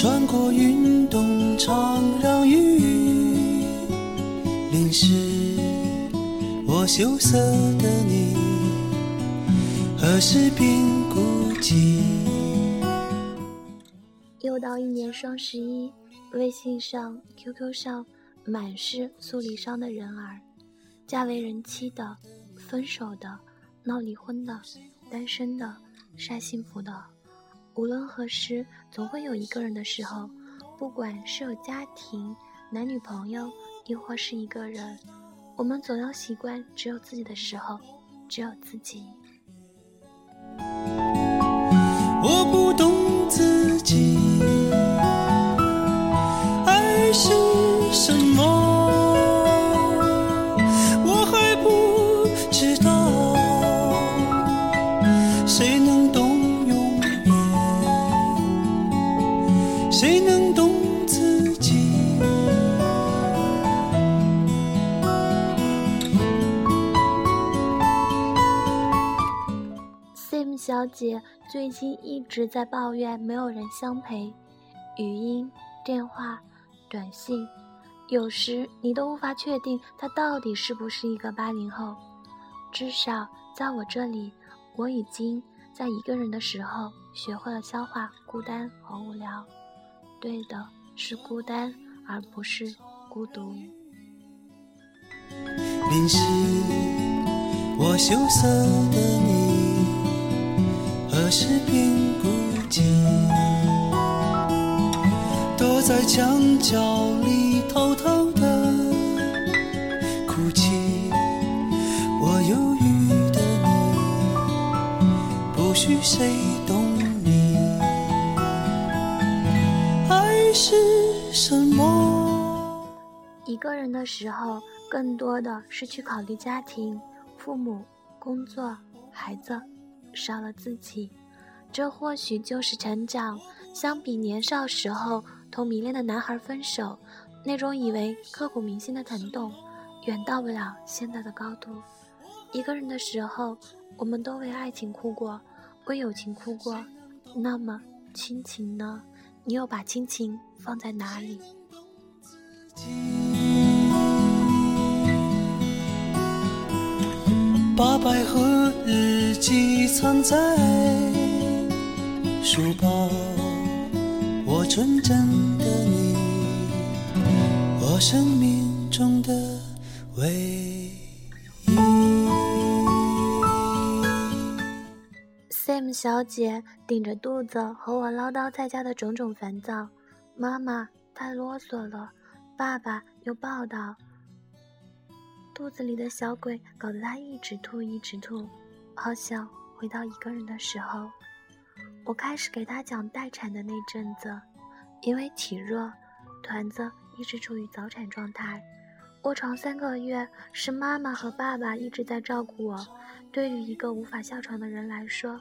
穿过运动场，让雨淋湿我羞涩的你，何时变孤寂？又到一年双十一，微信上、QQ 上满是诉离殇的人儿，嫁为人妻的、分手的、闹离婚的、单身的、晒幸福的。无论何时，总会有一个人的时候，不管是有家庭、男女朋友，亦或是一个人，我们总要习惯只有自己的时候，只有自己。我不懂小姐最近一直在抱怨没有人相陪，语音、电话、短信，有时你都无法确定她到底是不是一个八零后。至少在我这里，我已经在一个人的时候学会了消化孤单和无聊。对的，是孤单，而不是孤独。淋湿我羞涩的，何时变孤寂？躲在墙角里偷偷的哭泣。我忧郁的你，不许谁懂。是什么？一个人的时候，更多的是去考虑家庭、父母、工作、孩子，少了自己，这或许就是成长。相比年少时候同迷恋的男孩分手，那种以为刻骨铭心的疼痛，远到不了现在的高度。一个人的时候，我们都为爱情哭过，为友情哭过，那么亲情呢？你又把亲情放在哪里？把百合日记藏在书包，我纯真的你，我生命中的唯一。Sam 小姐顶着肚子和我唠叨在家的种种烦躁，妈妈太啰嗦了，爸爸又暴躁，肚子里的小鬼搞得他一直吐一直吐。好想回到一个人的时候，我开始给他讲待产的那阵子，因为体弱，团子一直处于早产状态，卧床三个月，是妈妈和爸爸一直在照顾我。对于一个无法下床的人来说，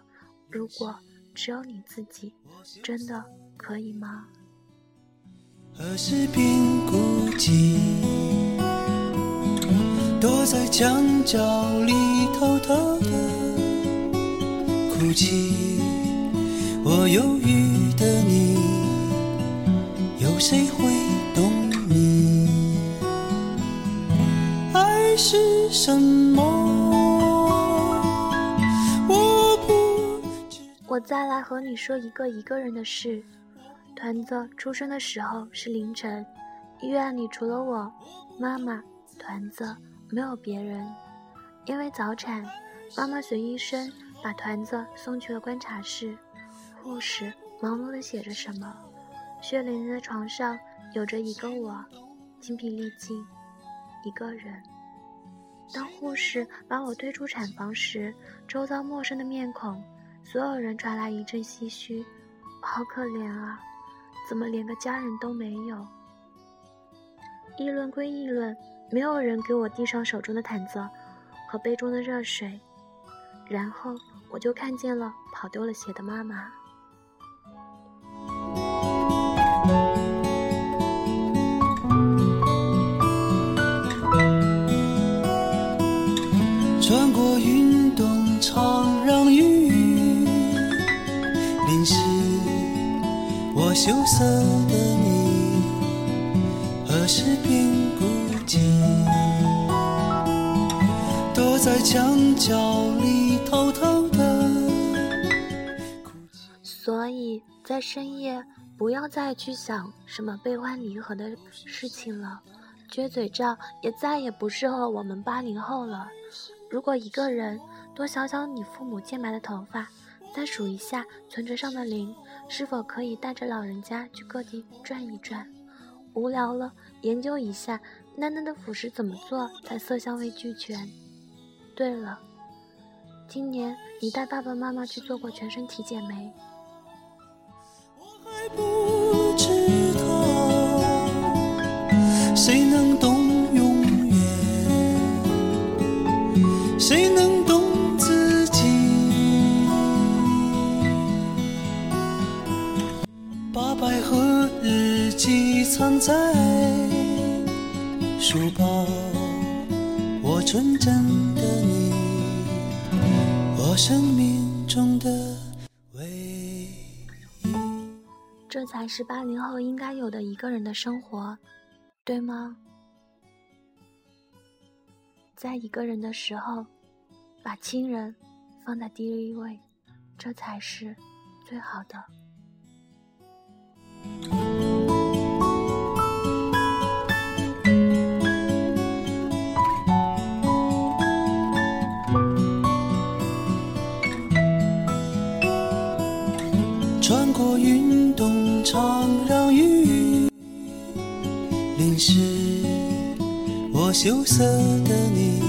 如果只有你自己，真的可以吗？何时变孤寂？躲在墙角里偷偷的哭泣。我忧郁的你，有谁会懂你？爱是什么？我再来和你说一个一个人的事。团子出生的时候是凌晨，医院里除了我、妈妈、团子，没有别人。因为早产，妈妈随医生把团子送去了观察室。护士忙碌地写着什么，血淋淋的床上有着一个我，精疲力尽，一个人。当护士把我推出产房时，周遭陌生的面孔。所有人传来一阵唏嘘，好可怜啊，怎么连个家人都没有？议论归议论，没有人给我递上手中的毯子和杯中的热水，然后我就看见了跑丢了鞋的妈妈。穿过运动场，让雨。淋湿我羞涩的你。何时变孤躲在墙角里偷偷的所以在深夜，不要再去想什么悲欢离合的事情了。撅嘴照也再也不适合我们八零后了。如果一个人多想想你父母渐白的头发，再数一下存折上的零，是否可以带着老人家去各地转一转？无聊了，研究一下囡囡的辅食怎么做才色香味俱全。对了，今年你带爸爸妈妈去做过全身体检没？藏在书包，我纯真的你，我生命中的唯一。这才是八零后应该有的一个人的生活，对吗？在一个人的时候，把亲人放在第一位，这才是最好的。穿过运动场，让雨淋湿我羞涩的你，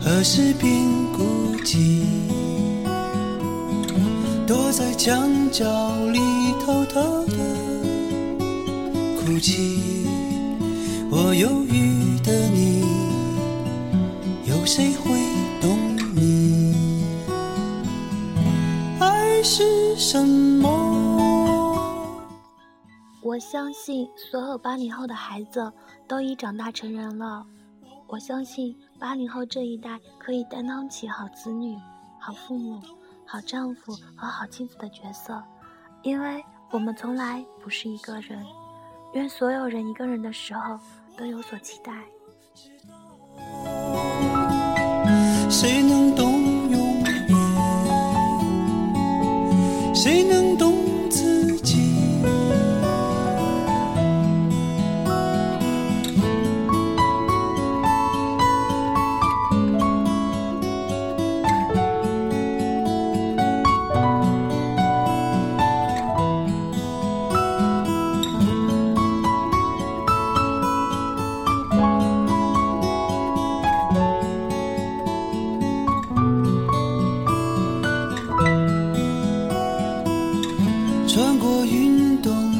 何时变孤寂？躲在墙角里偷偷的哭泣。我忧郁的你，有谁会是什么？我相信所有八零后的孩子都已长大成人了。我相信八零后这一代可以担当起好子女、好父母、好丈夫和好妻子的角色，因为我们从来不是一个人。愿所有人一个人的时候都有所期待。谁能懂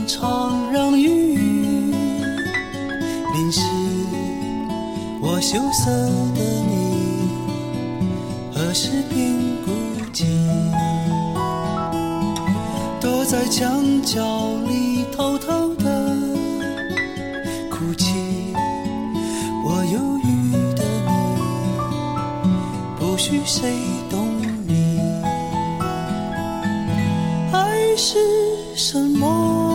常，让雨淋湿我羞涩的你，何时变孤寂？躲在墙角里偷偷的哭泣。我忧郁的你，不许谁懂你。爱是什么？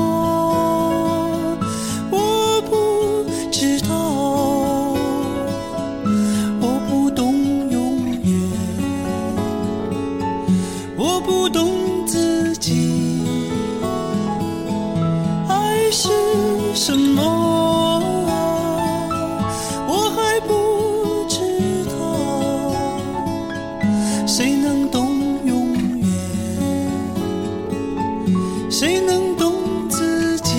我不懂自己。爱是什么？我还不知道，谁能懂永远？谁能懂自己？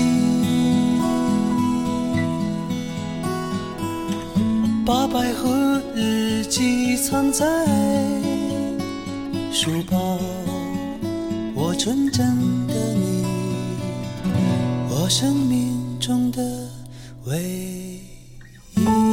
把百合日记藏在书包我纯真的你我生命中的唯一。